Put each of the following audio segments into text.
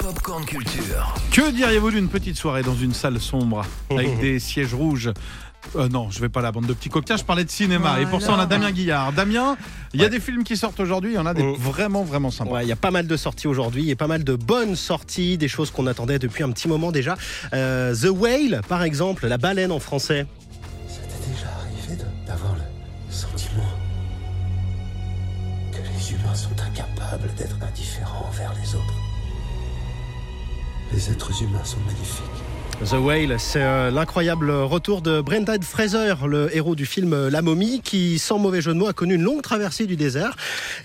Popcorn Culture. Que diriez-vous d'une petite soirée dans une salle sombre avec des sièges rouges? Euh, non, je vais pas à la bande de petits coquins, je parlais de cinéma. Et pour ça, on a Damien Guillard. Damien, il y a des films qui sortent aujourd'hui, il y en a des Mm. vraiment, vraiment sympas. Ouais, il y a pas mal de sorties aujourd'hui et pas mal de bonnes sorties, des choses qu'on attendait depuis un petit moment déjà. Euh, The Whale, par exemple, la baleine en français. Ça t'est déjà arrivé d'avoir le sentiment que les humains sont incapables d'être indifférents envers les autres? Les êtres humains sont magnifiques. The Whale, c'est euh, l'incroyable retour de Brendan Fraser, le héros du film euh, La momie, qui, sans mauvais jeu de mots, a connu une longue traversée du désert.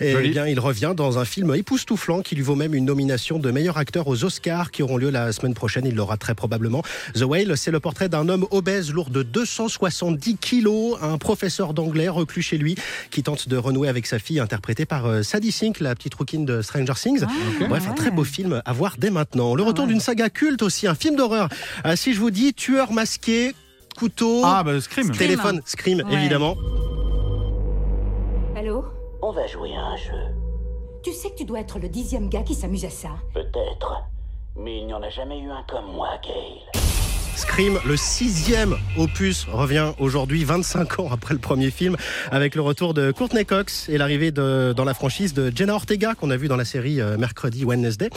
Et eh bien, il revient dans un film époustouflant qui lui vaut même une nomination de meilleur acteur aux Oscars qui auront lieu la semaine prochaine. Il l'aura très probablement. The Whale, c'est le portrait d'un homme obèse, lourd de 270 kilos, un professeur d'anglais reclus chez lui, qui tente de renouer avec sa fille, interprétée par euh, Sadie Sink, la petite rouquine de Stranger Things. Bref, un très beau film à voir dès maintenant. Le retour d'une saga culte aussi, un film d'horreur. Euh, si je vous dis tueur masqué, couteau, Ah, bah, Scream. téléphone, Scream, Ouais. évidemment. Allô On va jouer à un jeu. Tu sais que tu dois être le dixième gars qui s'amuse à ça. Peut-être. Mais il n'y en a jamais eu un comme moi, Gail. Scream, le sixième opus, revient aujourd'hui, 25 ans après le premier film, avec le retour de Courtney Cox et l'arrivée de- dans la franchise de Jenna Ortega, qu'on a vu dans la série euh, Mercredi Wednesday.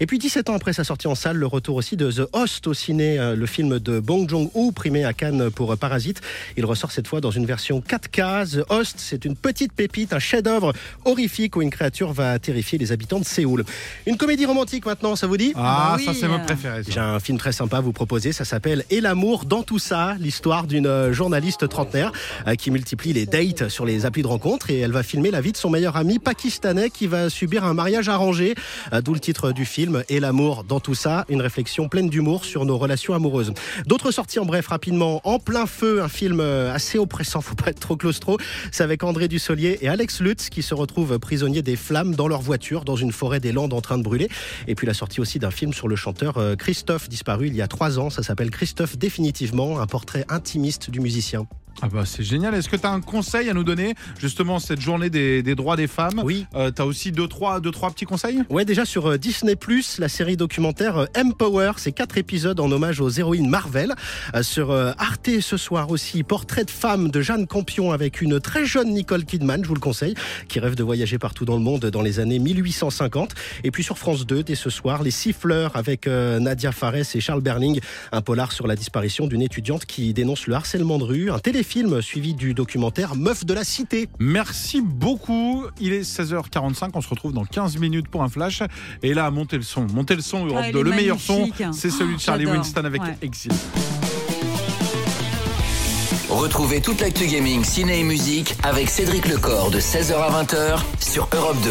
Et puis 17 ans après sa sortie en salle, le retour aussi de The Host au ciné, euh, le film de Bong Joon-ho, primé à Cannes pour euh, Parasite. Il ressort cette fois dans une version 4K. The Host, c'est une petite pépite, un chef-d'œuvre horrifique où une créature va terrifier les habitants de Séoul. Une comédie romantique maintenant, ça vous dit? Ah, Bah oui. ça, c'est mon préféré. j'ai un film très sympa à vous proposer, ça s'appelle Et l'amour dans tout ça, l'histoire d'une euh, journaliste trentenaire euh, qui multiplie les dates sur les applis de rencontre et elle va filmer la vie de son meilleur ami pakistanais qui va subir un mariage arrangé, euh, d'où le titre du film Et l'amour dans tout ça, une réflexion pleine d'humour sur nos relations amoureuses. D'autres sorties en bref rapidement, En plein feu, un film assez oppressant, faut pas être trop claustro, c'est avec André Dussolier et Alex Lutz qui se retrouvent prisonniers des flammes dans leur voiture dans une forêt des Landes en train de brûler. Et puis la sortie aussi d'un film sur le chanteur Christophe, disparu il y a trois ans. Ça s'appelle Christophe définitivement, un portrait intimiste du musicien. Ah bah c'est génial. Est-ce que tu as un conseil à nous donner justement cette journée des, des droits des femmes? Oui. Euh, tu as aussi deux trois, deux, trois petits conseils? Ouais, déjà sur euh, Disney+, la série documentaire euh, Empower, c'est quatre épisodes en hommage aux héroïnes Marvel. Euh, sur euh, Arte ce soir aussi, portrait de femme de Jeanne Campion avec une très jeune Nicole Kidman, je vous le conseille, qui rêve de voyager partout dans le monde dans les années 1850. Et puis sur France 2, dès ce soir, Les Siffleurs avec euh, Nadia Fares et Charles Berling, un polar sur la disparition d'une étudiante qui dénonce le harcèlement de rue, un téléfilm suivi du documentaire Meuf de la Cité. Merci beaucoup. Il est 16h45. On se retrouve dans 15 minutes pour un flash. Et là, montez le son. Montez le son, Europe Ah, il 2. est Le meilleur son, c'est celui de Charlie J'adore. Winston avec Ouais. Exit. Retrouvez toute l'actu gaming, ciné et musique avec Cédric Lecor de 16h à 20h sur Europe 2.